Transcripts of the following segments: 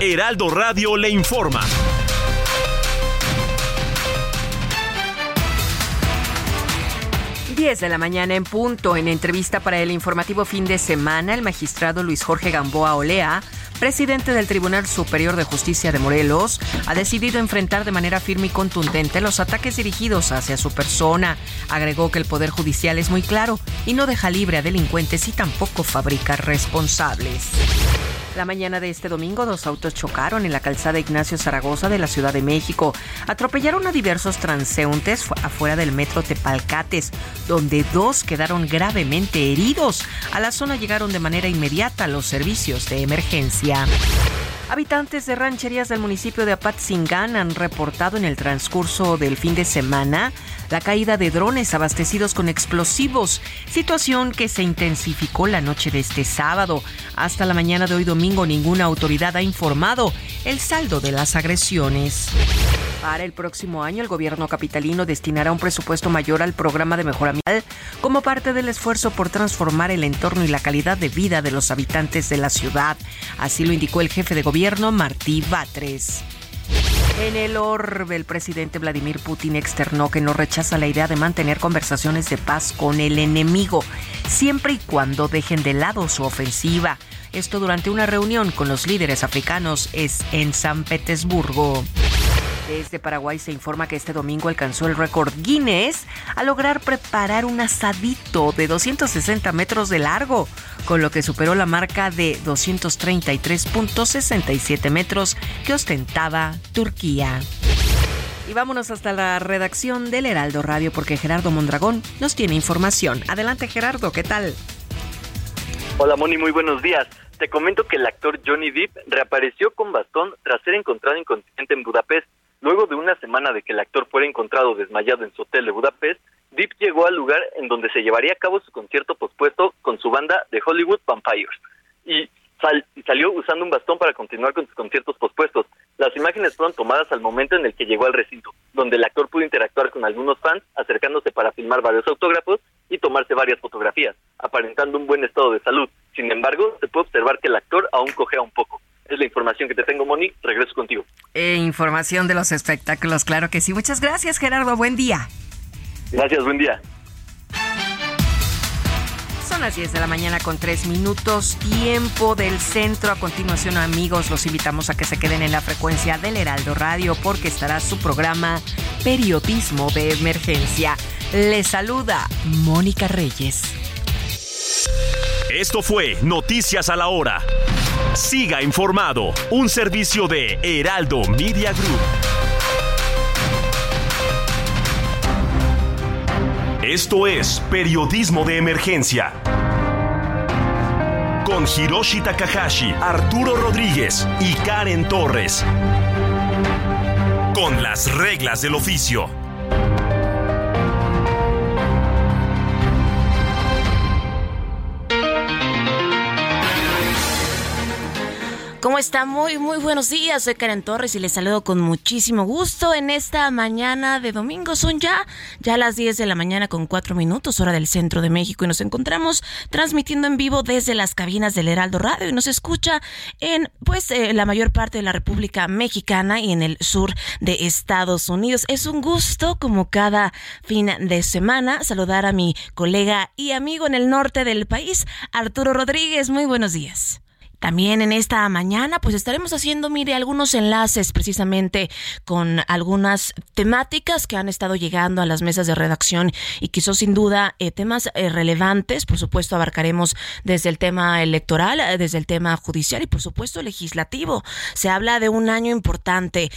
Heraldo Radio le informa. Diez de la mañana en punto. En entrevista para el informativo fin de semana, el magistrado Luis Jorge Gamboa Olea presidente del Tribunal Superior de Justicia de Morelos, ha decidido enfrentar de manera firme y contundente los ataques dirigidos hacia su persona. Agregó que el Poder Judicial es muy claro y no deja libre a delincuentes y tampoco fabrica responsables. La mañana de este domingo, dos autos chocaron en la calzada Ignacio Zaragoza de la Ciudad de México. Atropellaron a diversos transeúntes afuera del metro Tepalcates, donde dos quedaron gravemente heridos. A la zona llegaron de manera inmediata los servicios de emergencia. Habitantes de rancherías del municipio de Apatzingán han reportado en el transcurso del fin de semana la caída de drones abastecidos con explosivos, situación que se intensificó la noche de este sábado. Hasta la mañana de hoy domingo ninguna autoridad ha informado el saldo de las agresiones. Para el próximo año, el gobierno capitalino destinará un presupuesto mayor al programa de mejoramiento como parte del esfuerzo por transformar el entorno y la calidad de vida de los habitantes de la ciudad. Así lo indicó el jefe de gobierno, Martí Batres. En el orbe, el presidente Vladimir Putin externó que no rechaza la idea de mantener conversaciones de paz con el enemigo, siempre y cuando dejen de lado su ofensiva. Esto durante una reunión con los líderes africanos es en San Petersburgo. Desde Paraguay se informa que este domingo alcanzó el récord Guinness a lograr preparar un asadito de 260 metros de largo, con lo que superó la marca de 233.67 metros que ostentaba Turquía. Y vámonos hasta la redacción del Heraldo Radio porque Gerardo Mondragón nos tiene información. Adelante Gerardo, ¿qué tal? Hola Moni, muy buenos días. Te comento que el actor Johnny Depp reapareció con bastón tras ser encontrado inconsciente en Budapest Luego de una semana de que el actor fuera encontrado desmayado en su hotel de Budapest, Deep llegó al lugar en donde se llevaría a cabo su concierto pospuesto con su banda de Hollywood Vampires y salió usando un bastón para continuar con sus conciertos pospuestos. Las imágenes fueron tomadas al momento en el que llegó al recinto, donde el actor pudo interactuar con algunos fans, acercándose para filmar varios autógrafos y tomarse varias fotografías, aparentando un buen estado de salud. Sin embargo, se puede observar que el actor aún cojea un poco. Es la información que te tengo, Moni. Regreso contigo. Eh, información de los espectáculos, claro que sí. Muchas gracias, Gerardo. Buen día. Gracias, buen día. Son las 10 de la mañana con 3 minutos, tiempo del centro. A continuación, amigos, los invitamos a que se queden en la frecuencia del Heraldo Radio porque estará su programa Periodismo de Emergencia. Les saluda Mónica Reyes. Esto fue Noticias a la Hora. Siga informado, un servicio de Heraldo Media Group. Esto es Periodismo de Emergencia. Con Hiroshi Takahashi, Arturo Rodríguez y Karen Torres. Con las reglas del oficio. ¿Cómo está? Muy, muy buenos días. Soy Karen Torres y les saludo con muchísimo gusto en esta mañana de domingo. Son ya, ya las 10 de la mañana con 4 minutos, hora del centro de México, y nos encontramos transmitiendo en vivo desde las cabinas del Heraldo Radio y nos escucha en, pues, eh, la mayor parte de la República Mexicana y en el sur de Estados Unidos. Es un gusto, como cada fin de semana, saludar a mi colega y amigo en el norte del país, Arturo Rodríguez. Muy buenos días. También en esta mañana pues estaremos haciendo, mire, algunos enlaces precisamente con algunas temáticas que han estado llegando a las mesas de redacción y son sin duda eh, temas eh, relevantes. Por supuesto abarcaremos desde el tema electoral, eh, desde el tema judicial y por supuesto legislativo. Se habla de un año importante,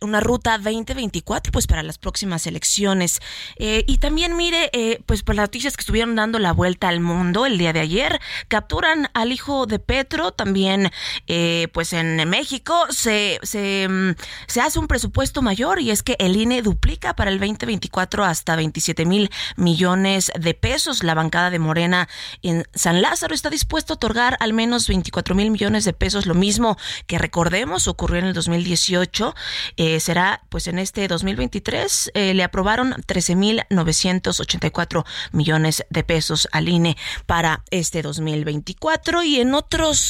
una ruta 2024 pues para las próximas elecciones. y también mire, pues por las noticias que estuvieron dando la vuelta al mundo el día de ayer, capturan al hijo de Petro, también eh, pues en México se, se, mm, se, hace un presupuesto mayor y es que el INE duplica para el 2024 hasta 27 mil millones de pesos. La bancada de Morena en San Lázaro está dispuesto a otorgar al menos 24 mil millones de pesos, lo mismo que recordemos ocurrió en el 2018. Eh, será pues en este 2023 eh, le aprobaron 13 mil 984 millones de pesos al INE para este 2024 y en otros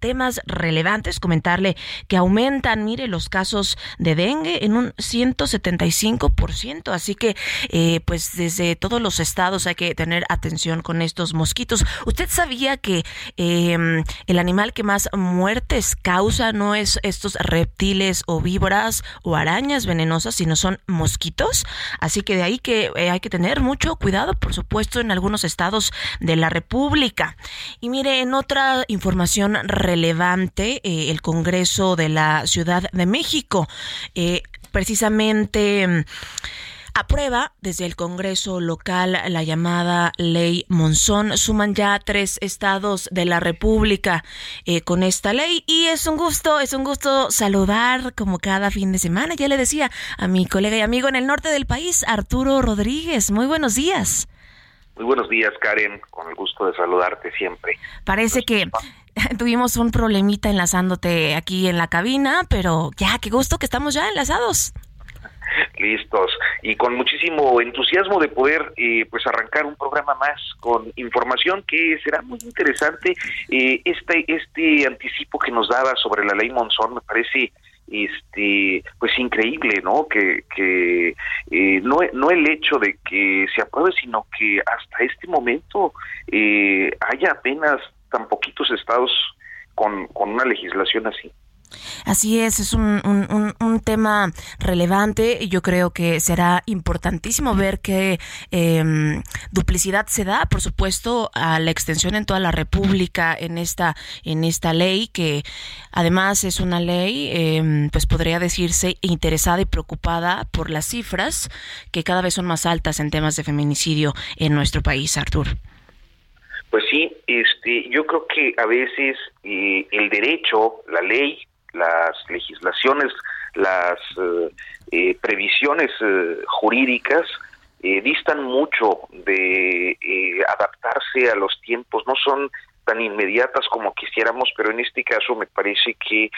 temas relevantes, comentarle que aumentan, mire, los casos de dengue en un 175%. Así que, eh, pues desde todos los estados hay que tener atención con estos mosquitos. ¿Usted sabía que em, el animal que más muertes causa no es estos reptiles o víboras o arañas venenosas, sino son mosquitos? Así que de ahí que eh, hay que tener mucho cuidado, por supuesto, en algunos estados de la República. Y mire, en otra información relevante eh, el Congreso de la Ciudad de México. Eh, precisamente mm, aprueba desde el Congreso local la llamada ley Monzón. Suman ya tres estados de la República eh, con esta ley y es un gusto, es un gusto saludar como cada fin de semana. Ya le decía a mi colega y amigo en el norte del país, Arturo Rodríguez. Muy buenos días. Muy buenos días, Karen. Con el gusto de saludarte siempre. Parece que tuvimos un problemita enlazándote aquí en la cabina, pero ya, qué gusto que estamos ya enlazados. Listos y con muchísimo entusiasmo de poder eh, pues arrancar un programa más con información que será muy interesante. Eh, este este anticipo que nos daba sobre la ley Monzón me parece este pues increíble no que, que eh, no, no el hecho de que se apruebe sino que hasta este momento eh, haya apenas tan poquitos estados con, con una legislación así Así es, es un, un, tema relevante y yo creo que será importantísimo ver qué em, duplicidad se da, por supuesto, a la extensión en toda la República en esta, en esta ley, que además es una ley, em, pues podría decirse, interesada y preocupada por las cifras que cada vez son más altas en temas de feminicidio en nuestro país, Artur. Pues sí, este, yo creo que a veces eh, el derecho, la ley, las legislaciones, las eh, eh, previsiones eh, jurídicas distan mucho de adaptarse a los tiempos, no son tan inmediatas como quisiéramos, pero en este caso me parece que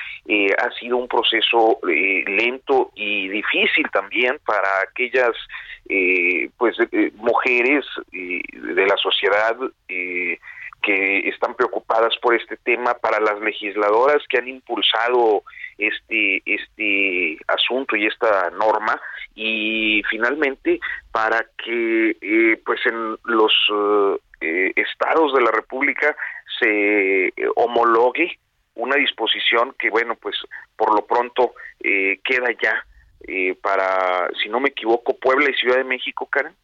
ha sido un proceso lento y difícil también para aquellas pues mujeres de la sociedad que están preocupadas por este tema, para las legisladoras que han impulsado este este asunto y esta norma. Y finalmente para que eh, pues en los eh, estados de la República se homologue una disposición que bueno pues por lo pronto eh, queda ya para si no me equivoco Puebla y Ciudad de México Karen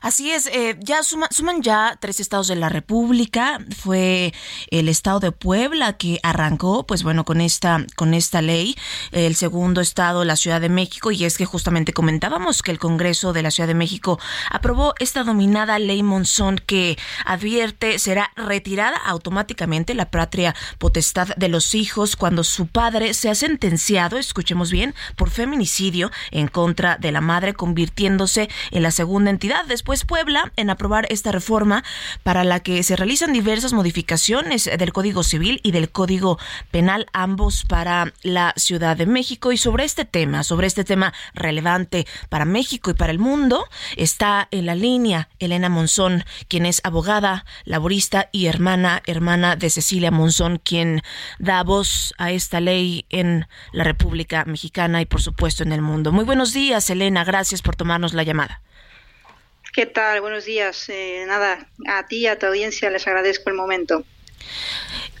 Así es, eh, ya suman ya tres estados de la República. Fue el estado de Puebla que arrancó, pues bueno, con esta con esta ley. El segundo estado, la Ciudad de México, y es que justamente comentábamos que el Congreso de la Ciudad de México aprobó esta dominada ley Monzón que advierte será retirada automáticamente la patria potestad de los hijos cuando su padre sea sentenciado, escuchemos bien, por feminicidio en contra de la madre, convirtiéndose en la segunda entidad Después Puebla en aprobar esta reforma para la que se realizan diversas modificaciones del Código Civil y del Código Penal, ambos para la Ciudad de México. Y sobre este tema, sobre este tema relevante para México y para el mundo, está en la línea Elena Monzón, quien es abogada, laborista y hermana, hermana de Cecilia Monzón, quien da voz a esta ley en la República Mexicana y por supuesto en el mundo. Muy buenos días, Elena, gracias por tomarnos la llamada. ¿Qué tal? Buenos días. Eh, nada, a ti y a tu audiencia les agradezco el momento.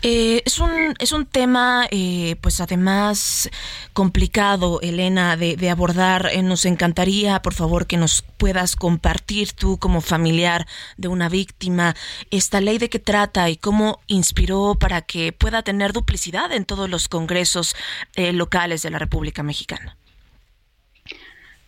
Eh, es, un, es un tema, eh, pues además complicado, Elena, de, de abordar. Eh, nos encantaría, por favor, que nos puedas compartir tú como familiar de una víctima esta ley de qué trata y cómo inspiró para que pueda tener duplicidad en todos los congresos locales de la República Mexicana.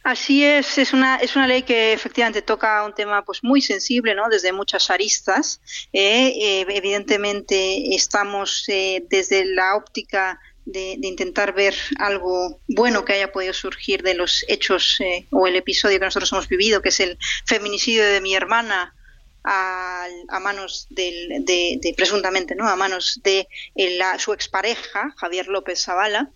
Así es, es una, es una ley que efectivamente toca un tema pues muy sensible, ¿no? Desde muchas aristas. Eh, eh, evidentemente estamos eh, desde la óptica de, intentar ver algo bueno que haya podido surgir de los hechos o el episodio que nosotros hemos vivido, que es el feminicidio de mi hermana a, manos del, de, presuntamente no a manos de la, su expareja Javier López Zavala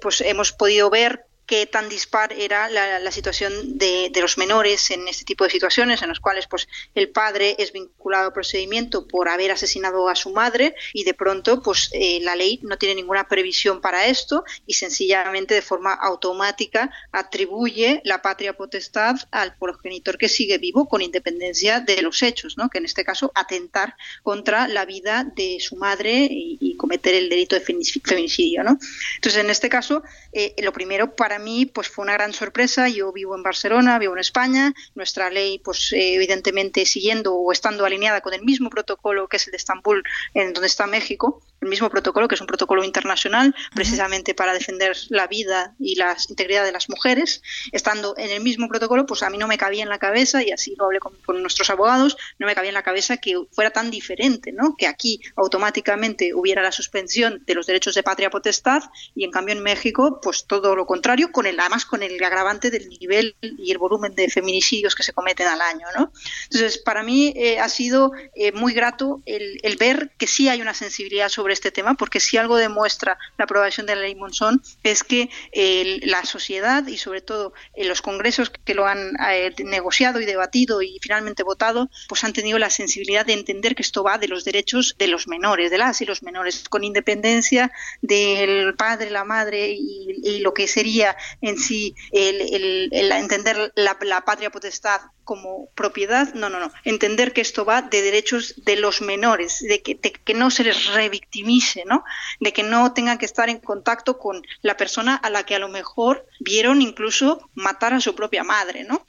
pues hemos podido ver qué tan dispar era la, situación de, los menores en este tipo de situaciones, en las cuales pues el padre es vinculado al procedimiento por haber asesinado a su madre y de pronto pues eh, la ley no tiene ninguna previsión para esto y sencillamente de forma automática atribuye la patria potestad al progenitor que sigue vivo con independencia de los hechos, ¿no? que en este caso atentar contra la vida de su madre y, cometer el delito de feminicidio. ¿no? Entonces en este caso eh, lo primero para mí pues fue una gran sorpresa. Yo vivo en Barcelona, vivo en España. Nuestra ley, pues eh, evidentemente siguiendo o estando alineada con el mismo protocolo que es el de Estambul, en donde está México, el mismo protocolo que es un protocolo internacional precisamente para defender la vida y la integridad de las mujeres. Estando en el mismo protocolo, pues a mí no me cabía en la cabeza y así lo hablé con, nuestros abogados, no me cabía en la cabeza que fuera tan diferente, ¿no? Que aquí automáticamente hubiera la suspensión de los derechos de patria potestad y en cambio en México, pues todo lo contrario con el, además con el agravante del nivel y el volumen de feminicidios que se cometen al año. ¿no? Entonces, para mí eh, ha sido eh, muy grato el, ver que sí hay una sensibilidad sobre este tema, porque si algo demuestra la aprobación de la ley Monzón es que la sociedad y sobre todo eh, los congresos que lo han negociado y debatido y finalmente votado, pues han tenido la sensibilidad de entender que esto va de los derechos de los menores, de las y los menores, con independencia del padre, la madre y lo que sería en sí el, entender la, patria potestad como propiedad, no, no, no. Entender que esto va de derechos de los menores, de que, que no se les ¿no? De que no tengan que estar en contacto con la persona a la que a lo mejor vieron incluso matar a su propia madre, ¿no?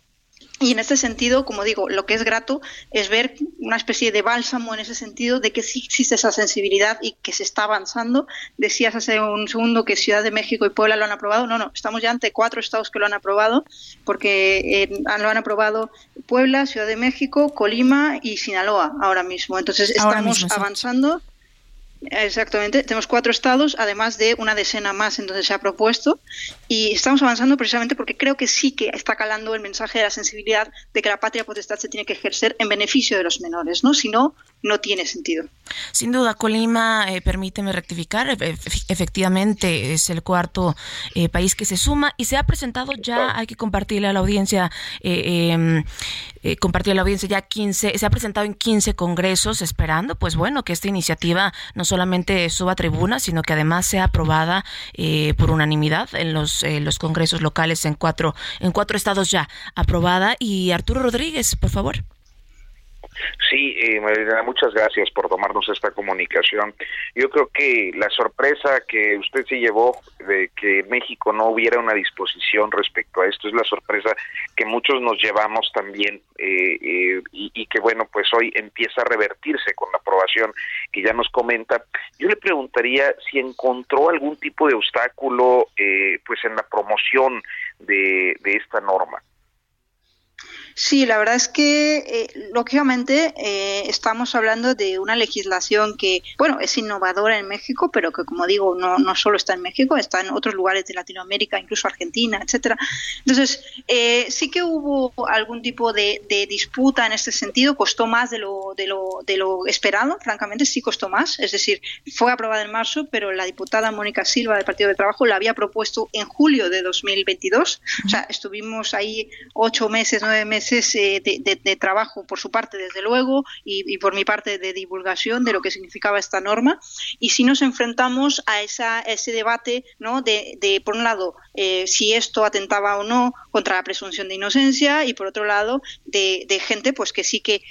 Y en este sentido, como digo, lo que es grato es ver una especie de bálsamo en ese sentido de que sí existe esa sensibilidad y que se está avanzando. Decías hace un segundo que Ciudad de México y Puebla lo han aprobado. No, no, estamos ya ante cuatro estados que lo han aprobado, porque eh, lo han aprobado Puebla, Ciudad de México, Colima y Sinaloa ahora mismo. Entonces estamos avanzando. Exactamente, tenemos cuatro estados, además de una decena más en donde se ha propuesto, y estamos avanzando precisamente porque creo que sí que está calando el mensaje de la sensibilidad de que la patria potestad se tiene que ejercer en beneficio de los menores, ¿no? Si no, no tiene sentido. Sin duda, Colima, eh, permíteme rectificar, efectivamente es el cuarto eh, país que se suma y se ha presentado ya, hay que compartirle a la audiencia, eh, em, compartir a la audiencia ya 15, se ha presentado en 15 congresos esperando, pues bueno, que esta iniciativa no solamente suba a tribuna, sino que además sea aprobada por unanimidad en los eh, los congresos locales en cuatro, en cuatro estados ya aprobada. Y Arturo Rodríguez, por favor. Sí, eh, muchas gracias por tomarnos esta comunicación. Yo creo que la sorpresa que usted se llevó de que México no hubiera una disposición respecto a esto es la sorpresa que muchos nos llevamos también eh, eh, y, que bueno, pues hoy empieza a revertirse con la aprobación que ya nos comenta. Yo le preguntaría si encontró algún tipo de obstáculo eh, pues en la promoción de esta norma. Sí, la verdad es que, eh, lógicamente, eh, estamos hablando de una legislación que, bueno, es innovadora en México, pero que, como digo, no, no solo está en México, está en otros lugares de Latinoamérica, incluso Argentina, etcétera. Entonces, eh, sí que hubo algún tipo de, disputa en este sentido, costó más de lo, de, lo, de lo esperado, francamente, sí costó más. Es decir, fue aprobada en marzo, pero la diputada Mónica Silva del Partido de Trabajo la había propuesto en julio de 2022. O sea, estuvimos ahí ocho meses, nueve meses eh, de, trabajo por su parte, desde luego, y, por mi parte de divulgación de lo que significaba esta norma. Y si nos enfrentamos a, esa, ese debate, ¿no? De, por un lado, eh, si esto atentaba o no contra la presunción de inocencia, y por otro lado, de, gente pues que sí que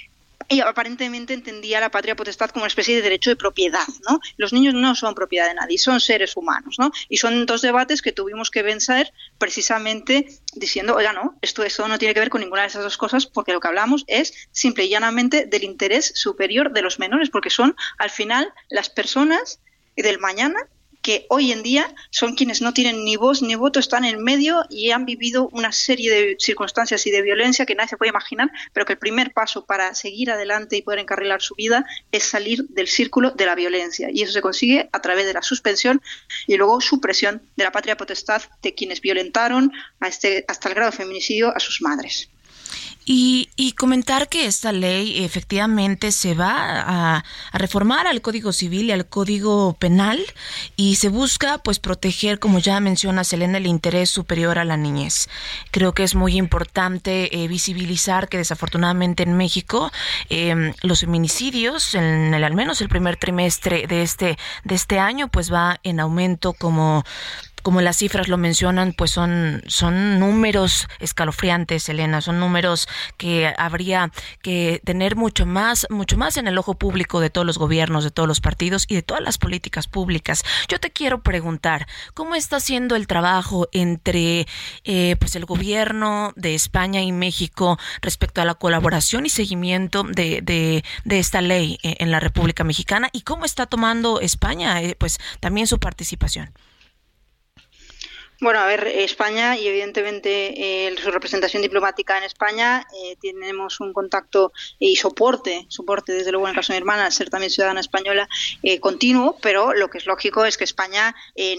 y aparentemente entendía la patria potestad como una especie de derecho de propiedad, ¿no? Los niños no son propiedad de nadie, son seres humanos, ¿no? Y son dos debates que tuvimos que vencer precisamente diciendo, oiga, no, esto, esto no tiene que ver con ninguna de esas dos cosas porque lo que hablamos es simple y llanamente del interés superior de los menores, porque son al final las personas del mañana que hoy en día son quienes no tienen ni voz ni voto, están en medio y han vivido una serie de circunstancias y de violencia que nadie se puede imaginar, pero que el primer paso para seguir adelante y poder encarrilar su vida es salir del círculo de la violencia. Y eso se consigue a través de la suspensión y luego supresión de la patria potestad de quienes violentaron a este, hasta el grado feminicidio a sus madres. Y, comentar que esta ley efectivamente se va a, reformar al Código Civil y al Código Penal y se busca pues proteger, como ya menciona Selena, el interés superior a la niñez. Creo que es muy importante eh, visibilizar que desafortunadamente en México em, los feminicidios, en el, al menos el primer trimestre de este, de este año, pues va en aumento como como las cifras lo mencionan, pues son, son números escalofriantes, Elena, son números que habría que tener mucho más, mucho más en el ojo público de todos los gobiernos, de todos los partidos y de todas las políticas públicas. Yo te quiero preguntar, ¿cómo está haciendo el trabajo entre eh, pues el gobierno de España y México respecto a la colaboración y seguimiento de, de, de esta ley eh, en la República Mexicana y cómo está tomando España eh, pues también su participación? Bueno, a ver, España y evidentemente eh, su representación diplomática en España, eh, tenemos un contacto y soporte, soporte desde luego en el caso hermana, al ser también ciudadana española, eh, continuo, pero lo que es lógico es que España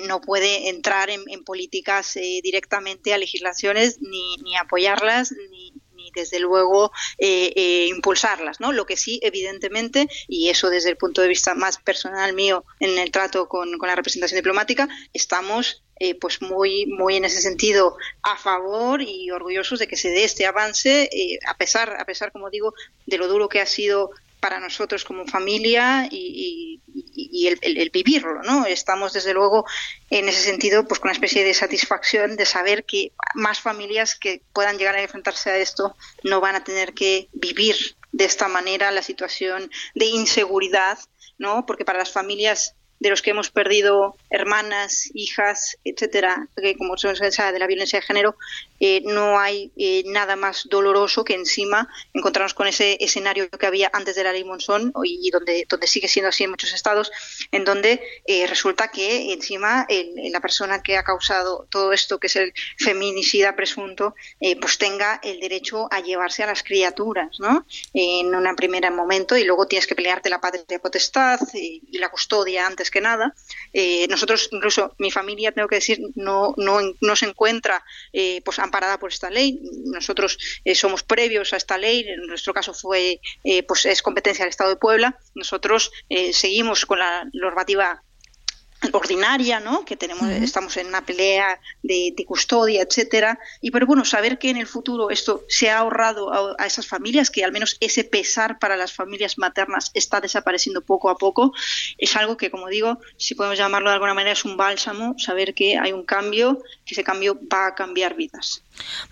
no puede entrar en, políticas directamente a legislaciones ni apoyarlas ni, desde luego impulsarlas, ¿no? Lo que sí, evidentemente, y eso desde el punto de vista más personal mío en el trato con, con la representación diplomática, estamos eh, pues muy, muy en ese sentido a favor y orgullosos de que se dé este avance, eh, a pesar, a pesar, como digo, de lo duro que ha sido para nosotros como familia y, el, vivirlo, ¿no? Estamos desde luego en ese sentido pues con una especie de satisfacción de saber que más familias que puedan llegar a enfrentarse a esto no van a tener que vivir de esta manera la situación de inseguridad, ¿no? Porque para las familias de los que hemos perdido hermanas, hijas, etcétera, que como se de la violencia de género, eh, no hay eh, nada más doloroso que encima encontrarnos con ese escenario que había antes de la ley Monzón y donde, donde sigue siendo así en muchos estados, en donde eh, resulta que encima la persona que ha causado todo esto, que es el feminicida presunto, pues tenga el derecho a llevarse a las criaturas, ¿no? En un primer momento y luego tienes que pelearte la patria potestad y la custodia antes que nada. nosotros, incluso mi familia, tengo que decir, no, no, no se encuentra pues amparada por esta ley. Nosotros eh, somos previos a esta ley, en nuestro caso fue, eh, pues es competencia del Estado de Puebla. Nosotros eh, seguimos con la normativa ordinaria, ¿no? Que tenemos, estamos en una pelea de, custodia, etcétera. Y pero bueno, saber que en el futuro esto se ha ahorrado a, esas familias, que al menos ese pesar para las familias maternas está desapareciendo poco a poco, es algo que, como digo, si podemos llamarlo de alguna manera, es un bálsamo, saber que hay un cambio, que ese cambio va a cambiar vidas.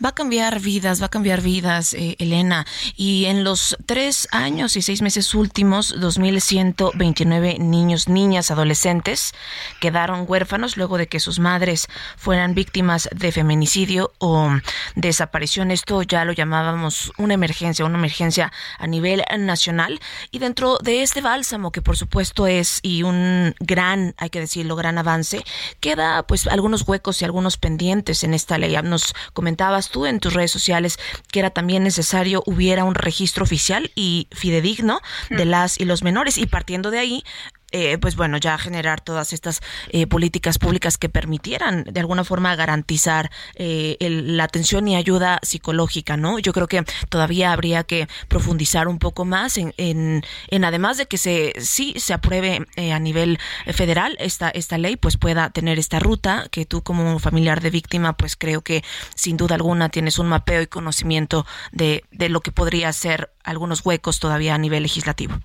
Va a cambiar vidas, va a cambiar vidas, eh, Elena. Y en los tres años y seis meses últimos, 2.129 niños, niñas, adolescentes quedaron huérfanos luego de que sus madres fueran víctimas de feminicidio o desaparición. Esto ya lo llamábamos una emergencia, una emergencia a nivel nacional. Y dentro de este bálsamo, que por supuesto es y un gran, hay que decirlo, gran avance, queda pues algunos huecos y algunos pendientes en esta ley. Nos comentabas tú en tus redes sociales que era también necesario hubiera un registro oficial y fidedigno de mm. las y los menores y partiendo de ahí eh, pues bueno, ya generar todas estas eh, políticas públicas que permitieran de alguna forma garantizar eh, la atención y ayuda psicológica, ¿no? Yo creo que todavía habría que profundizar un poco más en, en, además de que se sí se apruebe a nivel federal esta, esta ley, pues pueda tener esta ruta que tú como familiar de víctima, pues creo que sin duda alguna tienes un mapeo y conocimiento de, de lo que podría ser algunos huecos todavía a nivel legislativo.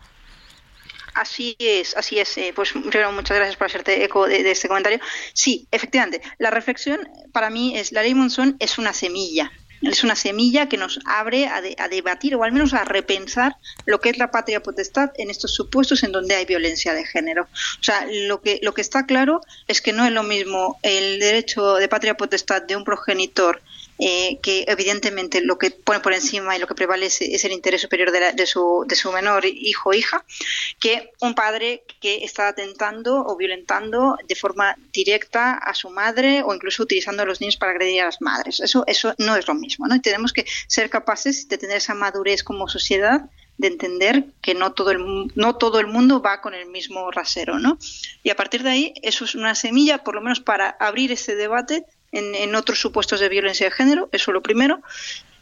Así es, así es. Eh, pues primero, muchas gracias por hacerte eco de, este comentario. Sí, efectivamente, la reflexión para mí es, la ley Monzón es una semilla, es una semilla que nos abre a, a, debatir o al menos a repensar lo que es la patria potestad en estos supuestos en donde hay violencia de género. O sea, lo que, lo que está claro es que no es lo mismo el derecho de patria potestad de un progenitor eh, que evidentemente lo que pone por encima y lo que prevalece es el interés superior de, su, de su menor hijo o hija, que un padre que está atentando o violentando de forma directa a su madre o incluso utilizando a los niños para agredir a las madres. Eso, eso no es lo mismo, ¿no? Y tenemos que ser capaces de tener esa madurez como sociedad de entender que no todo el no todo el mundo va con el mismo rasero, ¿no? Y a partir de ahí eso es una semilla, por lo menos para abrir ese debate en, otros supuestos de violencia de género, eso es lo primero.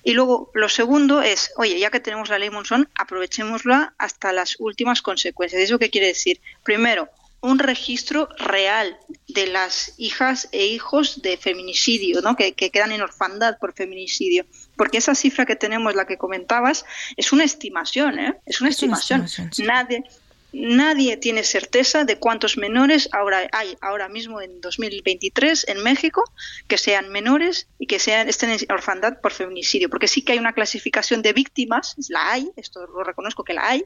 Y luego lo segundo es, oye, ya que tenemos la ley Monzón, aprovechémosla hasta las últimas consecuencias. ¿Eso qué quiere decir? Primero, un registro real de las hijas e hijos de feminicidio, ¿no? que, que quedan en orfandad por feminicidio. Porque esa cifra que tenemos, la que comentabas, es una estimación, ¿eh? Es una estimación. Nadie, Nadie tiene certeza de cuántos menores ahora hay ahora mismo en 2023 en México que sean menores y que sean estén en orfandad por feminicidio, porque sí que hay una clasificación de víctimas, la hay, esto lo reconozco que la hay,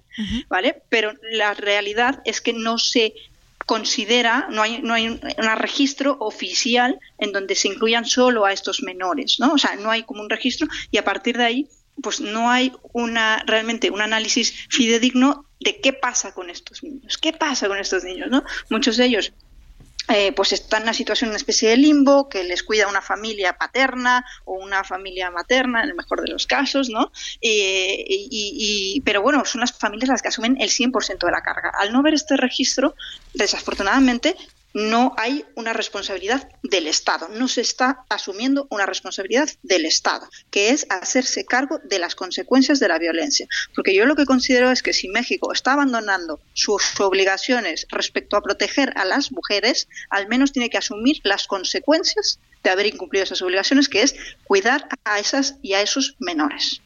¿vale? Pero la realidad es que no se considera, no hay, no hay un, registro oficial en donde se incluyan solo a estos menores, ¿no? O sea, no hay como un registro y a partir de ahí pues no hay una realmente un análisis fidedigno de qué pasa con estos niños, qué pasa con estos niños, ¿no? Muchos de ellos eh, pues están en una situación, una especie de limbo, que les cuida una familia paterna o una familia materna, en el mejor de los casos, ¿no? y, pero bueno, son las familias las que asumen el 100% de la carga. Al no ver este registro, desafortunadamente, no hay una responsabilidad del Estado, no se está asumiendo una responsabilidad del Estado, que es hacerse cargo de las consecuencias de la violencia. Porque yo lo que considero es que si México está abandonando sus obligaciones respecto a proteger a las mujeres, al menos tiene que asumir las consecuencias de haber incumplido esas obligaciones, que es cuidar a esas y a esos menores.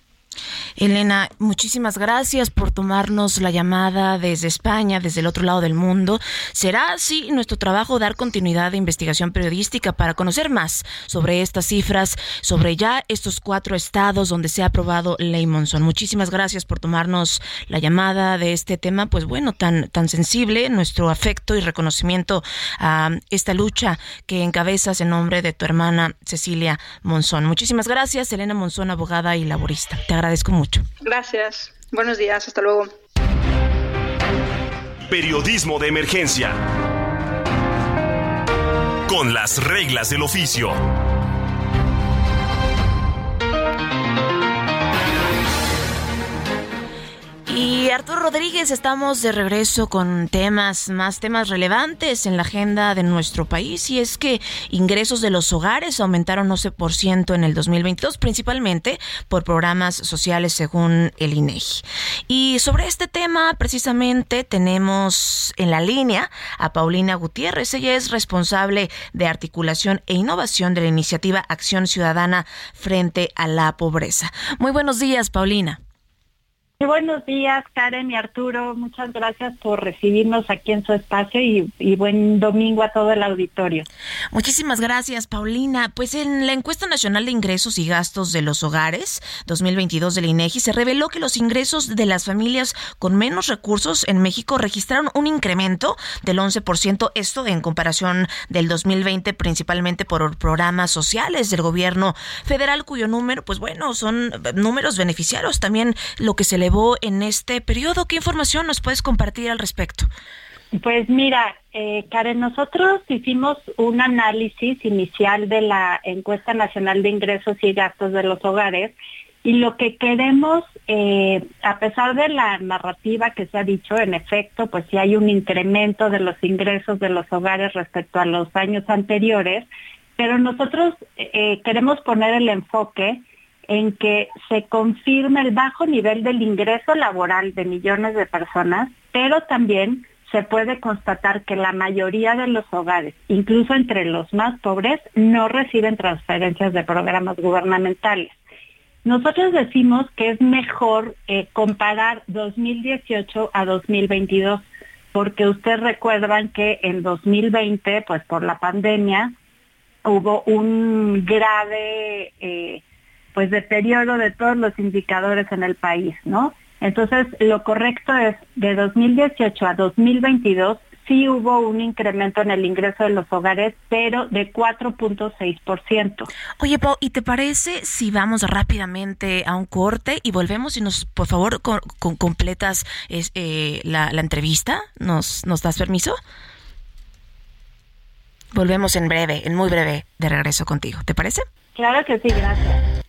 Elena, muchísimas gracias por tomarnos la llamada desde España, desde el otro lado del mundo. Será así nuestro trabajo dar continuidad de investigación periodística para conocer más sobre estas cifras, sobre ya estos cuatro estados donde se ha aprobado ley Monzón. Muchísimas gracias por tomarnos la llamada de este tema, pues bueno, tan, tan sensible, nuestro afecto y reconocimiento a esta lucha que encabezas en nombre de tu hermana Cecilia Monzón. Muchísimas gracias, Elena Monzón, abogada y laborista agradezco mucho. Gracias. Buenos días. Hasta luego. Periodismo de emergencia. Con las reglas del oficio. Y Arturo Rodríguez, estamos de regreso con temas, más temas relevantes en la agenda de nuestro país. Y es que ingresos de los hogares aumentaron 11% en el 2022, principalmente por programas sociales según el INEGI. Y sobre este tema, precisamente, tenemos en la línea a Paulina Gutiérrez. Ella es responsable de articulación e innovación de la iniciativa Acción Ciudadana frente a la pobreza. Muy buenos días, Paulina. Muy buenos días, Karen y Arturo. Muchas gracias por recibirnos aquí en su espacio y, buen domingo a todo el auditorio. Muchísimas gracias, Paulina. Pues en la encuesta nacional de ingresos y gastos de los hogares 2022 del INEGI se reveló que los ingresos de las familias con menos recursos en México registraron un incremento del 11%, esto en comparación del 2020, principalmente por programas sociales del gobierno federal, cuyo número, pues bueno, son números beneficiarios. También lo que se le en este periodo. ¿Qué información nos puedes compartir al respecto? Pues mira, eh, Karen, nosotros hicimos un análisis inicial de la encuesta nacional de ingresos y gastos de los hogares y lo que queremos, eh, a pesar de la narrativa que se ha dicho, en efecto, pues sí hay un incremento de los ingresos de los hogares respecto a los años anteriores, pero nosotros eh, queremos poner el enfoque en que se confirma el bajo nivel del ingreso laboral de millones de personas, pero también se puede constatar que la mayoría de los hogares, incluso entre los más pobres, no reciben transferencias de programas gubernamentales. Nosotros decimos que es mejor eh, comparar 2018 a 2022, porque ustedes recuerdan que en 2020, pues por la pandemia, hubo un grave eh, pues deterioro de todos los indicadores en el país, ¿no? Entonces, lo correcto es de 2018 a 2022 sí hubo un incremento en el ingreso de los hogares, pero de 4.6%. Oye, Pau, ¿y te parece si vamos rápidamente a un corte y volvemos y nos, por favor, con, completas eh, la, la, entrevista? ¿Nos, ¿Nos das permiso? Volvemos en breve, en muy breve, de regreso contigo. ¿Te parece? Claro que sí, gracias.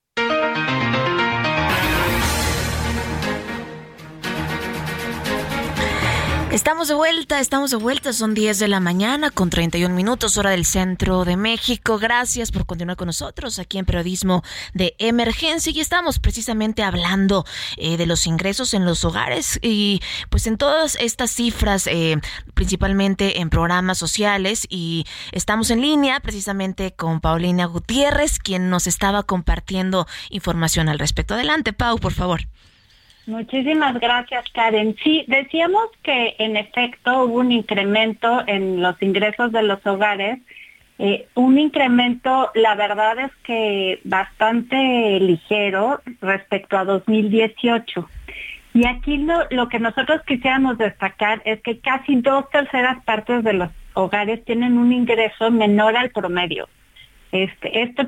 Estamos de vuelta, estamos de vuelta, son 10 de la mañana con 31 minutos hora del centro de México. Gracias por continuar con nosotros aquí en Periodismo de Emergencia y estamos precisamente hablando eh, de los ingresos en los hogares y pues en todas estas cifras, eh, principalmente en programas sociales y estamos en línea precisamente con Paulina Gutiérrez, quien nos estaba compartiendo información al respecto. Adelante, Pau, por favor. Muchísimas gracias, Karen. Sí, decíamos que en efecto hubo un incremento en los ingresos de los hogares, eh, un incremento, la verdad es que bastante ligero respecto a 2018. Y aquí lo, lo que nosotros quisiéramos destacar es que casi dos terceras partes de los hogares tienen un ingreso menor al promedio. Este, esto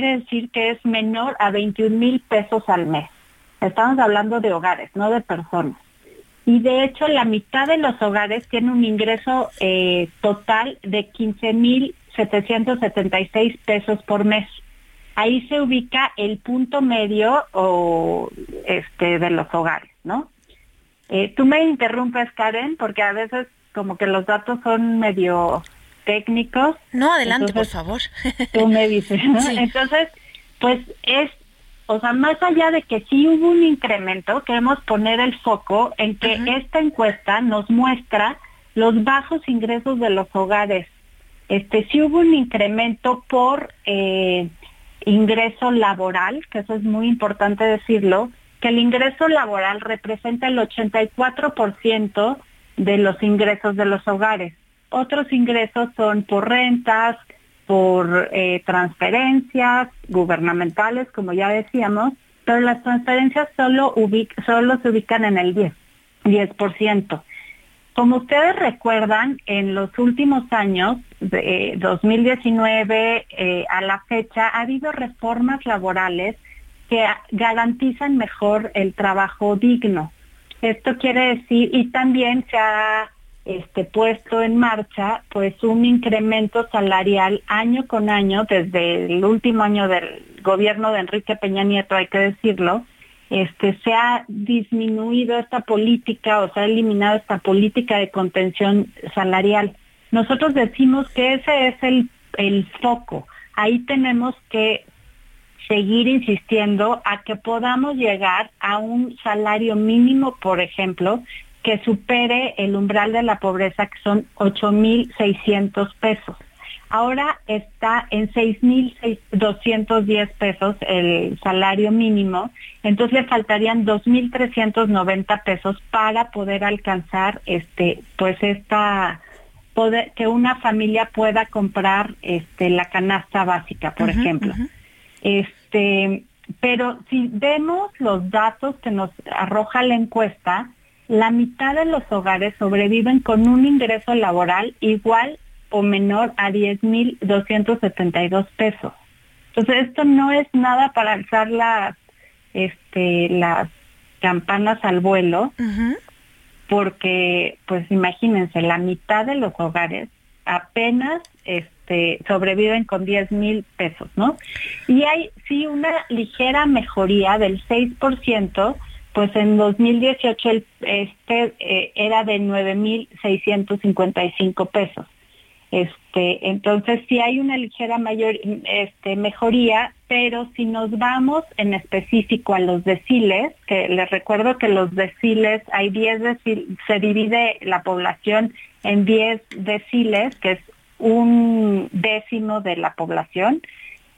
Quiere decir que es menor a 21 mil pesos al mes. Estamos hablando de hogares, no de personas. Y de hecho, la mitad de los hogares tiene un ingreso eh, total de 15 mil 776 pesos por mes ahí se ubica el punto medio o este de los hogares, ¿no? Eh, tú me interrumpes, Karen, porque a veces como que los datos son medio técnicos. No, adelante, por favor. Tú me dices, ¿no? Entonces, pues es, o sea, más allá de que sí hubo un incremento, queremos poner el foco en que esta encuesta nos muestra los bajos ingresos de los hogares. Este, sí hubo un incremento por eh, ingreso laboral, que eso es muy importante decirlo, que el ingreso laboral representa el 84% de los ingresos de los hogares. Otros ingresos son por rentas, por eh, transferencias gubernamentales, como ya decíamos, pero las transferencias solo, solo se ubican en el 10, 10%. Como ustedes recuerdan, en los últimos años, de 2019 eh, a la fecha, ha habido reformas laborales que garantizan mejor el trabajo digno. Esto quiere decir, y también se ha este, puesto en marcha pues un incremento salarial año con año, desde el último año del gobierno de Enrique Peña Nieto, hay que decirlo, este, se ha disminuido esta política o se ha eliminado esta política de contención salarial. Nosotros decimos que ese es el, el foco. Ahí tenemos que seguir insistiendo a que podamos llegar a un salario mínimo, por ejemplo, que supere el umbral de la pobreza, que son 8.600 pesos. Ahora está en 6.210 pesos el salario mínimo, entonces le faltarían 2.390 pesos para poder alcanzar este pues esta poder que una familia pueda comprar este la canasta básica, por ejemplo. Este, pero si vemos los datos que nos arroja la encuesta, la mitad de los hogares sobreviven con un ingreso laboral igual o menor a 10.272 pesos. Entonces esto no es nada para alzar las, este, las campanas al vuelo, porque pues imagínense, la mitad de los hogares apenas este, sobreviven con 10 mil pesos, ¿no? Y hay sí una ligera mejoría del 6%, pues en 2018 el, este eh, era de 9.655 pesos. Este, entonces sí hay una ligera mayor este, mejoría, pero si nos vamos en específico a los deciles, que les recuerdo que los deciles, hay 10 deciles, se divide la población en 10 deciles, que es un décimo de la población,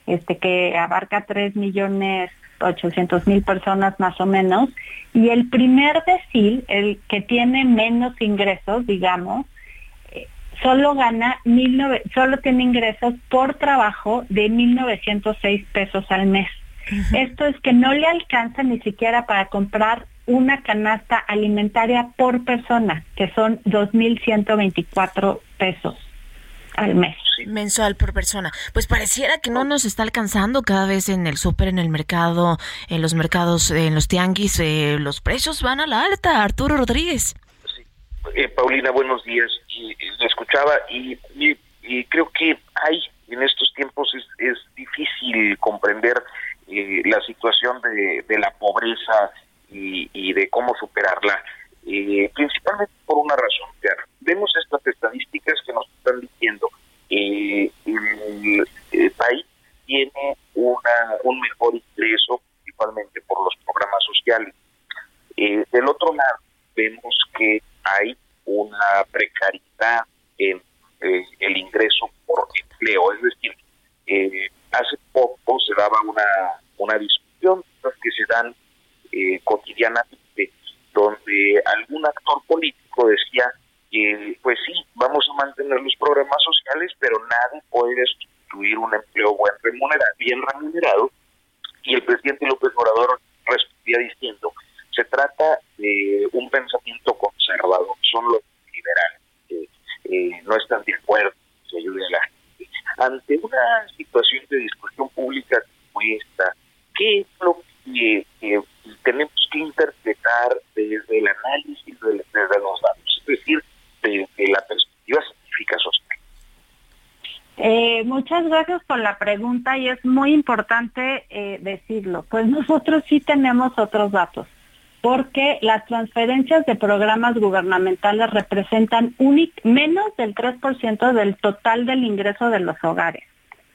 este, que abarca 3 millones 800 mil personas más o menos, y el primer decil, el que tiene menos ingresos, digamos, solo gana, mil solo tiene ingresos por trabajo de 1.906 pesos al mes. Esto es que no le alcanza ni siquiera para comprar una canasta alimentaria por persona, que son 2.124 pesos al mes. Mensual por persona. Pues pareciera que no nos está alcanzando cada vez en el súper, en el mercado, en los mercados, en los tianguis, eh, los precios van a la alta. Arturo Rodríguez. Eh, Paulina, buenos días. Y, lo escuchaba y, creo que hay en estos tiempos es, difícil comprender eh, la situación de, la pobreza y, de cómo superarla, eh, principalmente por una razón. Vemos estas estadísticas que nos están diciendo que el, país tiene una, un mejor ingreso, principalmente por los programas sociales. del otro lado, vemos que hay una precariedad en eh, el ingreso por empleo. Es decir, eh, hace poco se daba una, una discusión que se dan eh, cotidianamente, donde algún actor político decía que, pues sí, vamos a mantener los programas sociales, pero nadie puede sustituir un empleo buen remunerado, bien remunerado. Y el presidente López Obrador respondía diciendo, se trata de un pensamiento conservador, son los liberales que eh, no están de acuerdo a la gente. Ante una situación de discusión pública como esta, ¿qué es lo que, tenemos que interpretar desde el análisis, desde, los datos? Es decir, desde la perspectiva científica social. Eh, muchas gracias por la pregunta y es muy importante eh, decirlo. Pues nosotros sí tenemos otros datos porque las transferencias de programas gubernamentales representan menos del 3% del total del ingreso de los hogares.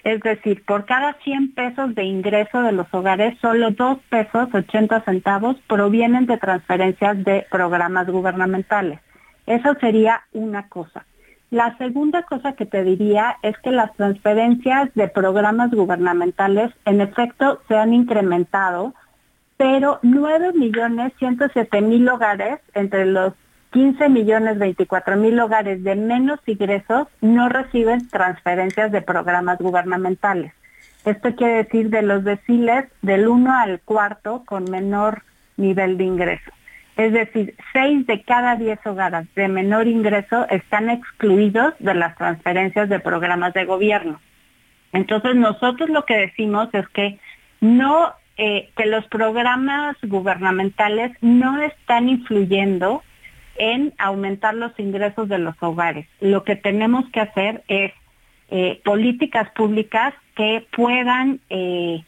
Es decir, por cada 100 pesos de ingreso de los hogares, solo 2 pesos 80 centavos provienen de transferencias de programas gubernamentales. Eso sería una cosa. La segunda cosa que te diría es que las transferencias de programas gubernamentales en efecto se han incrementado pero 9 millones 107 mil hogares, entre los 15 millones 24 mil hogares de menos ingresos, no reciben transferencias de programas gubernamentales. Esto quiere decir de los deciles del 1 al cuarto con menor nivel de ingreso. Es decir, 6 de cada 10 hogares de menor ingreso están excluidos de las transferencias de programas de gobierno. Entonces nosotros lo que decimos es que no eh, que los programas gubernamentales no están influyendo en aumentar los ingresos de los hogares. Lo que tenemos que hacer es eh, políticas públicas que puedan eh,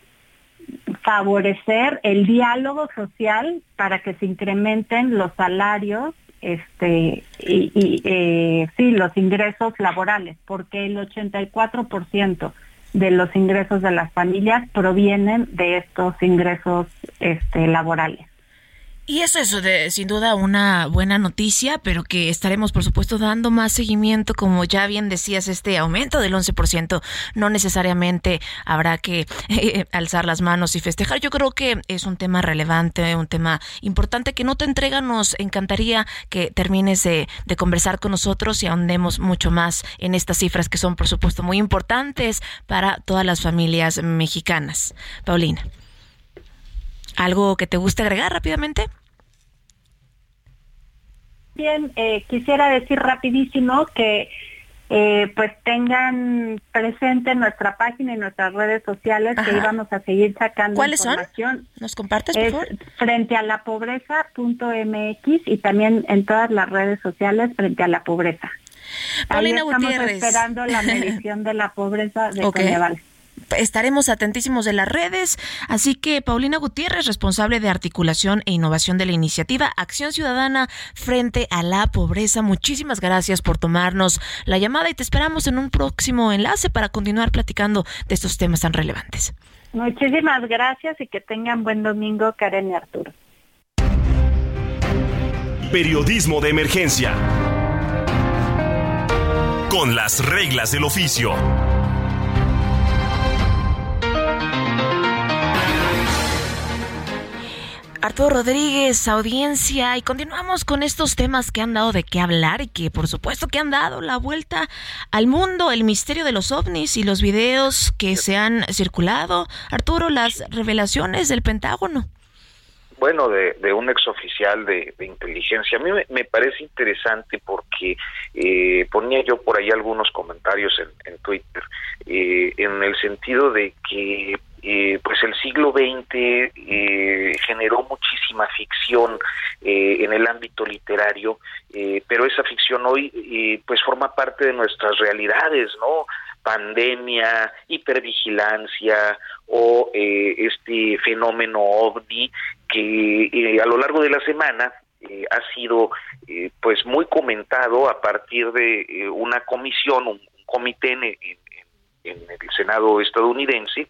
favorecer el diálogo social para que se incrementen los salarios este y, y sí los ingresos laborales porque el 84% de los ingresos de las familias provienen de estos ingresos este, laborales. Y eso es de, sin duda una buena noticia, pero que estaremos por supuesto dando más seguimiento, como ya bien decías, este aumento del 11%, no necesariamente habrá que eh, alzar las manos y festejar. Yo creo que es un tema relevante, un tema importante que no te entrega. Nos encantaría que termines de, de conversar con nosotros y ahondemos mucho más en estas cifras que son por supuesto muy importantes para todas las familias mexicanas. Paulina. ¿Algo que te guste agregar rápidamente? Bien, eh, quisiera decir rapidísimo que eh, pues tengan presente nuestra página y nuestras redes sociales que íbamos a seguir sacando ¿Cuáles información. son? ¿Nos compartes, por favor? Frente a la pobreza.mx y también en todas las redes sociales frente a la pobreza. Paulina Ahí estamos Gutiérrez. esperando la medición de la pobreza de Ok. Coneval. Estaremos atentísimos de las redes, así que Paulina Gutiérrez, responsable de articulación e innovación de la iniciativa Acción Ciudadana frente a la pobreza, muchísimas gracias por tomarnos la llamada y te esperamos en un próximo enlace para continuar platicando de estos temas tan relevantes. Muchísimas gracias y que tengan buen domingo, Karen y Arturo. Periodismo de emergencia. Con las reglas del oficio. Arturo Rodríguez, audiencia, y continuamos con estos temas que han dado de qué hablar y que por supuesto que han dado la vuelta al mundo, el misterio de los ovnis y los videos que se han circulado. Arturo, las revelaciones del Pentágono. bueno, de, de un exoficial de, de inteligencia. A mí me, me parece interesante porque eh, ponía yo por ahí algunos comentarios en, en Twitter, eh, en el sentido de que eh, pues el siglo XX eh, generó muchísima ficción eh, en el ámbito literario, eh, pero esa ficción hoy eh, pues forma parte de nuestras realidades, ¿no? pandemia, hipervigilancia o este fenómeno ovni que a lo largo de la semana ha sido pues muy comentado a partir de una comisión, un, un comité en, en, en, el Senado estadounidense,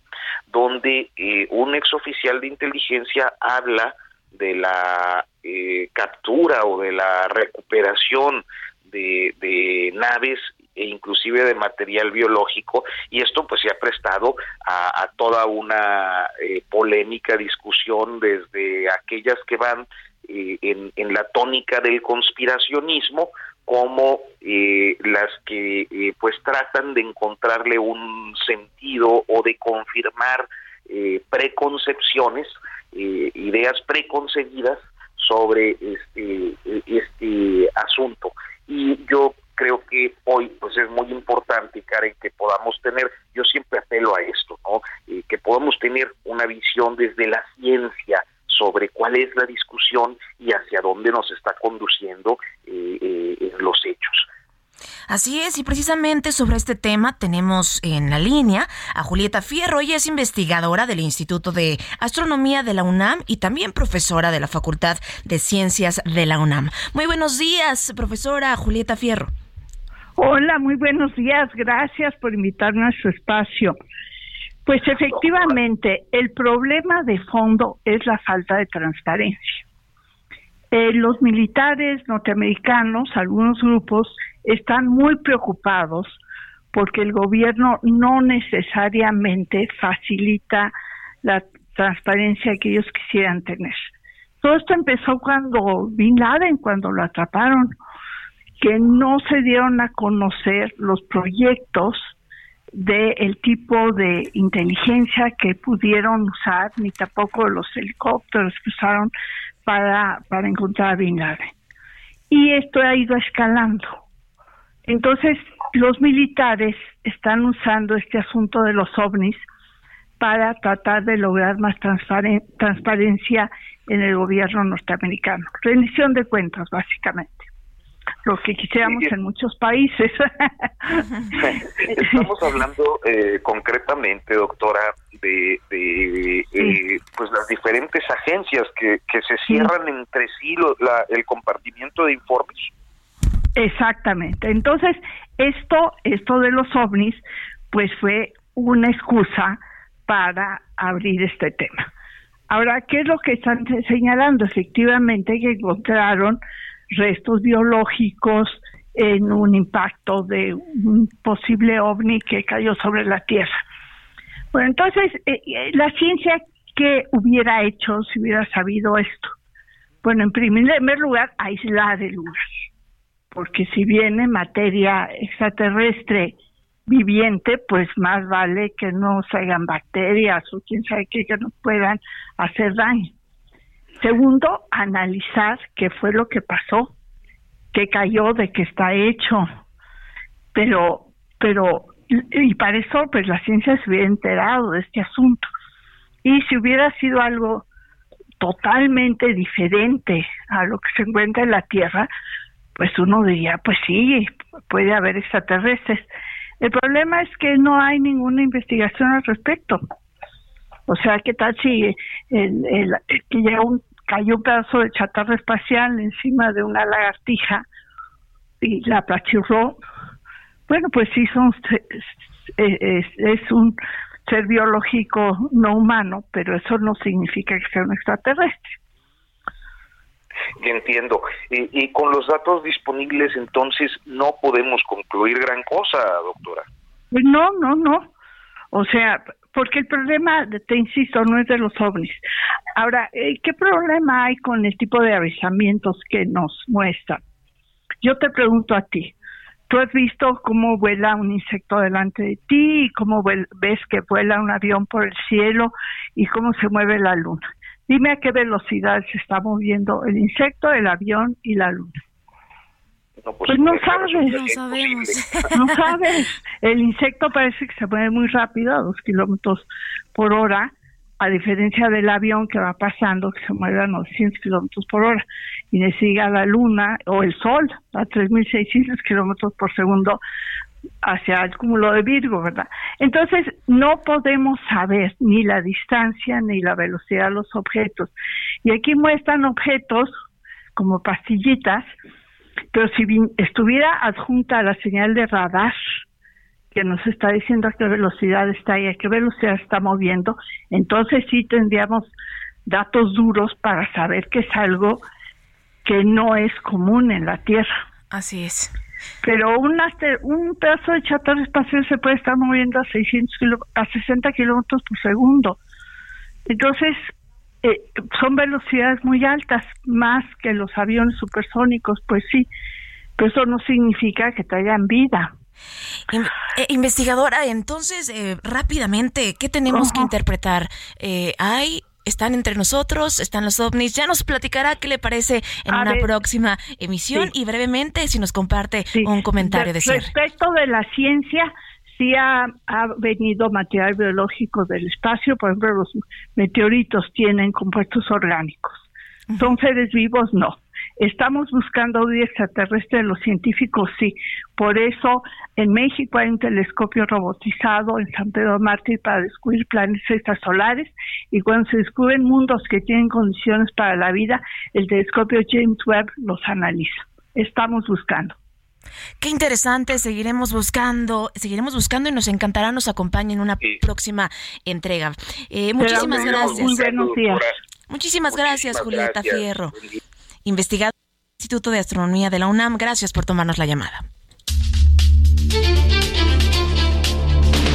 donde eh, un exoficial de inteligencia habla de la eh, captura o de la recuperación de, naves e inclusive de material biológico y esto pues se ha prestado a, toda una eh, polémica discusión desde aquellas que van eh, en, la tónica del conspiracionismo como eh, las que eh, pues tratan de encontrarle un sentido o de confirmar eh, preconcepciones, ideas preconcebidas sobre este, este asunto. Y yo creo que hoy pues es muy importante, Karen, que podamos tener, yo siempre apelo a esto, ¿no? Eh, que podamos tener una visión desde la ciencia sobre cuál es la discusión y hacia dónde nos está conduciendo eh, eh, los hechos. Así es, y precisamente sobre este tema tenemos en la línea a Julieta Fierro. Ella es investigadora del Instituto de Astronomía de la UNAM y también profesora de la Facultad de Ciencias de la UNAM. Muy buenos días, profesora Julieta Fierro. Hola, muy buenos días. Gracias por invitarme a su espacio. Pues efectivamente, el problema de fondo es la falta de transparencia. Eh, los militares norteamericanos, algunos grupos, están muy preocupados porque el gobierno no necesariamente facilita la transparencia que ellos quisieran tener. Todo esto empezó cuando Bin Laden, cuando lo atraparon, que no se dieron a conocer los proyectos del el tipo de inteligencia que pudieron usar, ni tampoco los helicópteros que usaron para, para encontrar a Bin Laden. Y esto ha ido escalando. Entonces, los militares están usando este asunto de los ovnis para tratar de lograr más transparen transparencia en el gobierno norteamericano. Rendición de cuentas, básicamente. Lo que quisiéramos en muchos países. Estamos hablando eh, concretamente, doctora, de, de eh, pues las diferentes agencias que, que se cierran sí. entre sí lo, la, el compartimiento de informes. Exactamente. Entonces, esto, esto de los ovnis, pues fue una excusa para abrir este tema. Ahora, ¿qué es lo que están señalando? Efectivamente que encontraron restos biológicos en un impacto de un posible ovni que cayó sobre la Tierra. Bueno, entonces, eh, eh, la ciencia, ¿qué hubiera hecho si hubiera sabido esto? Bueno, en primer lugar, aislar el lugar, porque si viene materia extraterrestre viviente, pues más vale que no se hagan bacterias o quién sabe qué que nos puedan hacer daño. Segundo, analizar qué fue lo que pasó, qué cayó, de qué está hecho. Pero, pero, y para eso, pues la ciencia se hubiera enterado de este asunto. Y si hubiera sido algo totalmente diferente a lo que se encuentra en la Tierra, pues uno diría, pues sí, puede haber extraterrestres. El problema es que no hay ninguna investigación al respecto. O sea, ¿qué tal si el, el, que ya un, cayó un pedazo de chatarra espacial encima de una lagartija y la apachurró? Bueno, pues sí, son, es, es un ser biológico no humano, pero eso no significa que sea un extraterrestre. Entiendo. Y, y, con los datos disponibles, entonces, no podemos concluir gran cosa, doctora. Pues no, no, no. O sea, porque el problema, te insisto, no es de los ovnis. Ahora, eh, ¿qué problema hay con el tipo de avisamientos que nos muestran? Yo te pregunto a ti, ¿tú has visto cómo vuela un insecto delante de ti y cómo ves que vuela un avión por el cielo y cómo se mueve la luna? Dime a qué velocidad se está moviendo el insecto, el avión y la luna. No, pues, pues no sabes, no sabemos. No sabes. El insecto parece que se mueve muy rápido, a dos kilómetros por hora, a diferencia del avión que va pasando, que se mueve a 900 kilómetros por hora, y le sigue a la luna o el sol a 3.600 kilómetros por segundo hacia el cúmulo de Virgo, ¿verdad? Entonces, no podemos saber ni la distancia ni la velocidad de los objetos. Y aquí muestran objetos como pastillitas, pero si estuviera adjunta a la señal de radar, que nos está diciendo a qué velocidad está y a qué velocidad está moviendo, entonces sí tendríamos datos duros para saber que es algo que no es común en la Tierra. Así es. Pero un, un pedazo de chatarra espacial se puede estar moviendo a 600 a 60 kilómetros por segundo. Entonces, eh, son velocidades muy altas, más que los aviones supersónicos, pues sí, pero eso no significa que traigan vida. Eh, investigadora, entonces, eh, rápidamente, ¿qué tenemos que interpretar? ¿Hay están entre nosotros, están los ovnis. Ya nos platicará qué le parece en una próxima emisión y brevemente si nos comparte un comentario de, cierre. Respecto de la ciencia, sí ha, venido material biológico del espacio, por ejemplo, los meteoritos tienen compuestos orgánicos. ¿Son seres vivos? No. Estamos buscando vida extraterrestre, los científicos sí. Por eso en México hay un telescopio robotizado en San Pedro Mártir para descubrir planetas extrasolares y cuando se descubren mundos que tienen condiciones para la vida, el telescopio James Webb los analiza. Estamos buscando. Qué interesante, seguiremos buscando, seguiremos buscando y nos encantará nos acompañe en una próxima entrega. Eh, muchísimas gracias. Muy buenos días. Muchísimas gracias, Julieta Fierro investigador del Instituto de Astronomía de la UNAM. Gracias por tomarnos la llamada.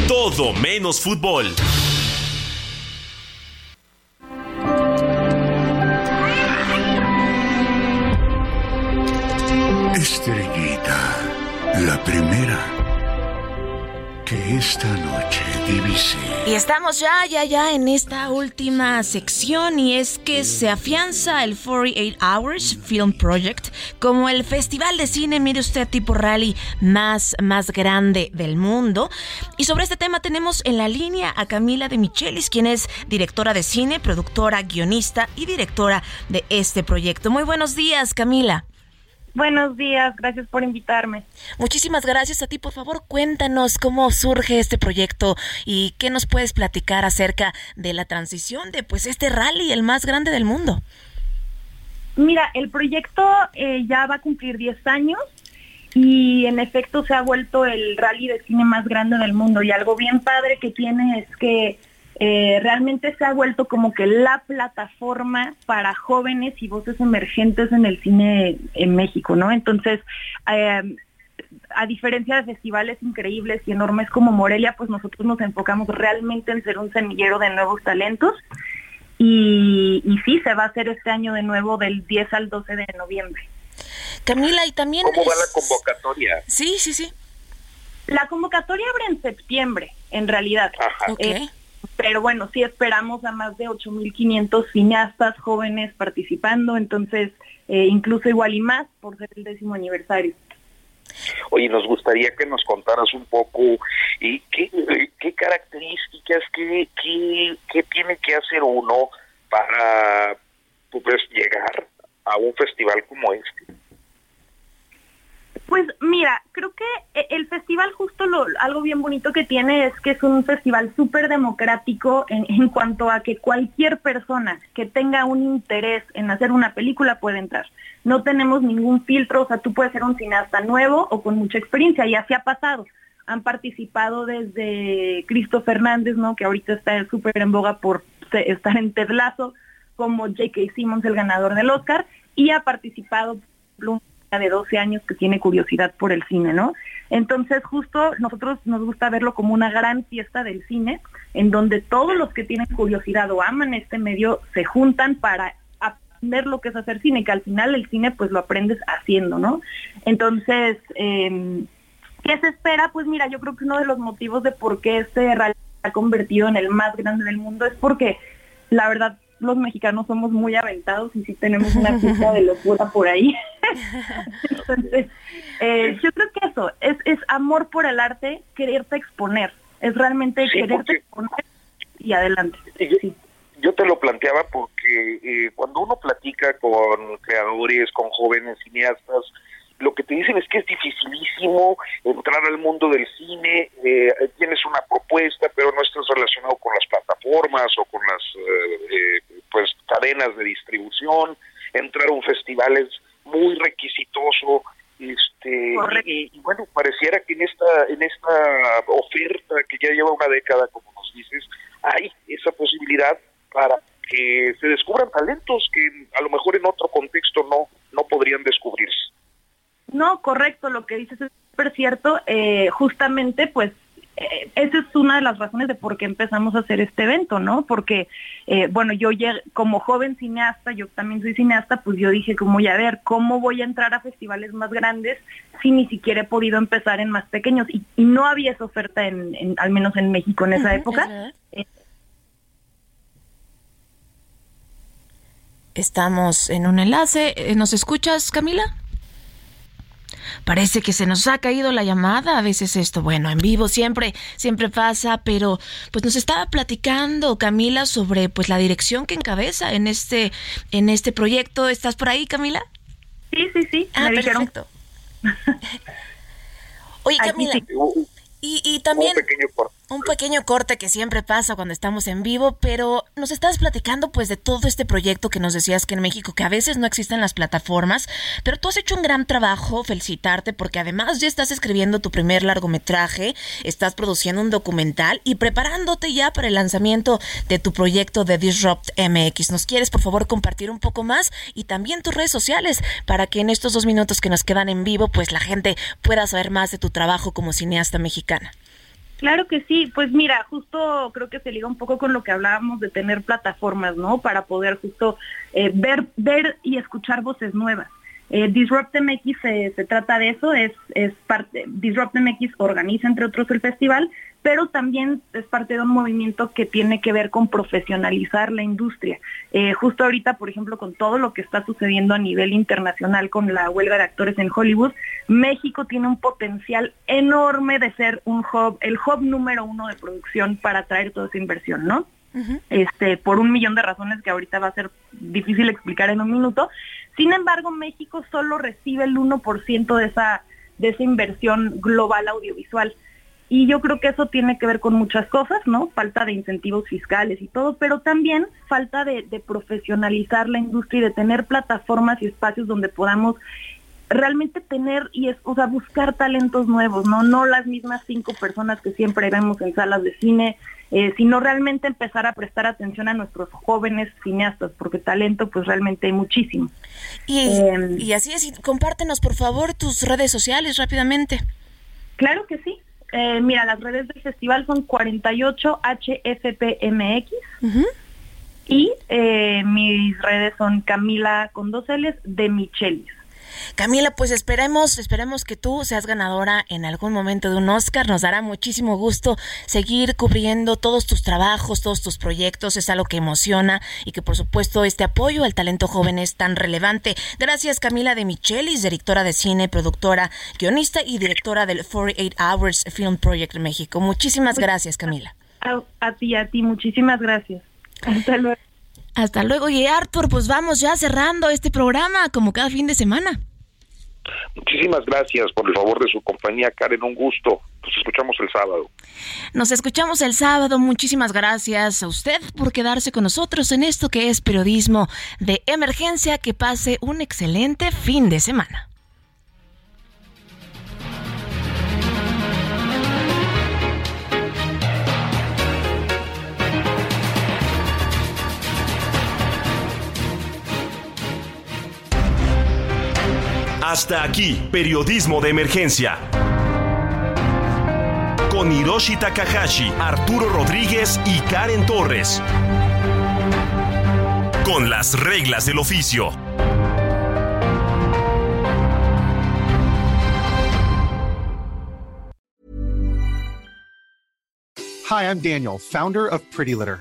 Todo menos fútbol. Estrellita, la primera que esta noche divise. Y estamos ya, ya, ya en esta última sección y es que se afianza el 48 Hours Film Project como el festival de cine, mire usted, tipo rally más, más grande del mundo. Y sobre este tema tenemos en la línea a Camila de Michelis, quien es directora de cine, productora, guionista y directora de este proyecto. Muy buenos días, Camila. Buenos días, gracias por invitarme. Muchísimas gracias a ti. Por favor, cuéntanos cómo surge este proyecto y qué nos puedes platicar acerca de la transición de pues este rally, el más grande del mundo. Mira, el proyecto eh, ya va a cumplir 10 años y en efecto se ha vuelto el rally de cine más grande del mundo y algo bien padre que tiene es que eh, realmente se ha vuelto como que la plataforma para jóvenes y voces emergentes en el cine en México, ¿no? Entonces, eh, a diferencia de festivales increíbles y enormes como Morelia, pues nosotros nos enfocamos realmente en ser un semillero de nuevos talentos. Y, y sí, se va a hacer este año de nuevo del 10 al 12 de noviembre. Camila, y también... ¿Cómo va la convocatoria? Sí, sí, sí. La convocatoria abre en septiembre, en realidad. Eh, pero bueno, sí esperamos a más de 8.500 cineastas jóvenes participando, entonces eh, incluso igual y más por ser el décimo aniversario. Oye, nos gustaría que nos contaras un poco y qué, qué características, qué, qué tiene que hacer uno para pues, llegar a un festival como este. Pues mira, creo que e, el festival justo lo, algo bien bonito que tiene es que es un festival súper democrático en, en, cuanto a que cualquier persona que tenga un interés en hacer una película puede entrar. No tenemos ningún filtro, o sea, tú puedes ser un cineasta nuevo o con mucha experiencia y así ha pasado. Han participado desde Cristo Fernández, ¿no? Que ahorita está súper en boga por estar en Ted como J.K. Simmons, el ganador del Oscar, y ha participado de 12 años que tiene curiosidad por el cine, ¿no? Entonces, justo nosotros nos gusta verlo como una gran fiesta del cine, en donde todos los que tienen curiosidad o aman este medio se juntan para aprender lo que es hacer cine, que al final el cine pues lo aprendes haciendo, ¿no? Entonces, eh, ¿qué se espera? Pues mira, yo creo que uno de los motivos de por qué este rally se ha convertido en el más grande del mundo es porque la verdad los mexicanos somos muy aventados y sí tenemos una fiesta de locura por ahí. Entonces, eh, yo creo que eso, es, es amor por el arte, quererte exponer, es realmente Sí, quererte porque- exponer y adelante. Yo, yo te lo planteaba porque eh, cuando uno platica con creadores, con jóvenes cineastas, lo que te dicen es que es dificilísimo entrar al mundo del cine, eh, tienes una propuesta, pero no estás relacionado con las plataformas o con las eh, eh, pues cadenas de distribución, entrar a un festival es muy requisitoso, este y, y bueno pareciera que en esta en esta oferta que ya lleva una década como nos dices hay esa posibilidad para que se descubran talentos que a lo mejor en otro contexto no no podrían descubrirse No, correcto, lo que dices es súper cierto. Eh, justamente, pues, eh, esa es una de las razones de por qué empezamos a hacer este evento, ¿no? Porque, eh, bueno, yo ya, como joven cineasta, yo también soy cineasta, pues yo dije, como ya a ver, ¿cómo voy a entrar a festivales más grandes si ni siquiera he podido empezar en más pequeños? Y, y no había esa oferta, en, en- al menos en México en esa época. Eh, Estamos en un enlace. Eh, ¿Nos escuchas, Camila? Parece que se nos ha caído la llamada. A veces esto, bueno, en vivo siempre, siempre pasa, pero pues nos estaba platicando Camila sobre pues la dirección que encabeza en este, en este proyecto. ¿Estás por ahí, Camila? Sí, sí, sí. Ah, me dijeron- perfecto. Oye, Camila, sí. y, y también un pequeño corte. Un pequeño corte que siempre pasa cuando estamos en vivo, pero nos estabas platicando pues de todo este proyecto que nos decías que en México, que a veces no existen las plataformas, pero tú has hecho un gran trabajo, felicitarte, porque además ya estás escribiendo tu primer largometraje, estás produciendo un documental y preparándote ya para el lanzamiento de tu proyecto de Disrupt MX. ¿Nos quieres por favor compartir un poco más y también tus redes sociales para que en estos dos minutos que nos quedan en vivo pues la gente pueda saber más de tu trabajo como cineasta mexicana? Claro que sí, pues mira, justo creo que se liga un poco con lo que hablábamos de tener plataformas, ¿no? Para poder justo eh, ver, ver y escuchar voces nuevas. Eh, Disrupt MX se, se trata de eso, es, es parte, Disrupt MX organiza entre otros el festival, pero también es parte de un movimiento que tiene que ver con profesionalizar la industria. Eh, justo ahorita, por ejemplo, con todo lo que está sucediendo a nivel internacional con la huelga de actores en Hollywood, México tiene un potencial enorme de ser un hub, el hub número uno de producción para atraer toda esa inversión, ¿no? este, por un millón de razones que ahorita va a ser difícil explicar en un minuto. Sin embargo, México solo recibe el 1% de esa, de esa inversión global audiovisual. Y yo creo que eso tiene que ver con muchas cosas, ¿no? Falta de incentivos fiscales y todo, pero también falta de, de profesionalizar la industria y de tener plataformas y espacios donde podamos realmente tener y es, o sea, buscar talentos nuevos, no, no las mismas cinco personas que siempre vemos en salas de cine, eh, sino realmente empezar a prestar atención a nuestros jóvenes cineastas, porque talento pues realmente hay muchísimo. Y, em, y así es, compártenos por favor tus redes sociales rápidamente. Claro que sí. Eh, mira, las redes del festival son 48HFPMX. Y eh, mis redes son Camila con dos L's de Michelis. Camila, pues esperemos, esperemos que tú seas ganadora en algún momento de un Oscar. Nos dará muchísimo gusto seguir cubriendo todos tus trabajos, todos tus proyectos. Es algo que emociona y que por supuesto este apoyo al talento joven es tan relevante. Gracias Camila de Michelis, directora de cine, productora, guionista y directora del 48 Hours Film Project México. Muchísimas gracias Camila. A, a ti, a ti, muchísimas gracias. Hasta luego. Hasta luego. Y Arthur, pues vamos ya cerrando este programa como cada fin de semana. Muchísimas gracias por el favor de su compañía, Karen. Un gusto. Nos escuchamos el sábado. Nos escuchamos el sábado. Muchísimas gracias a usted por quedarse con nosotros en esto que es periodismo de emergencia. Que pase un excelente fin de semana. Hasta aquí, periodismo de emergencia. Con Hiroshi Takahashi, Arturo Rodríguez y Karen Torres. Con las reglas del oficio. Hi, I'm Daniel, founder of Pretty Litter.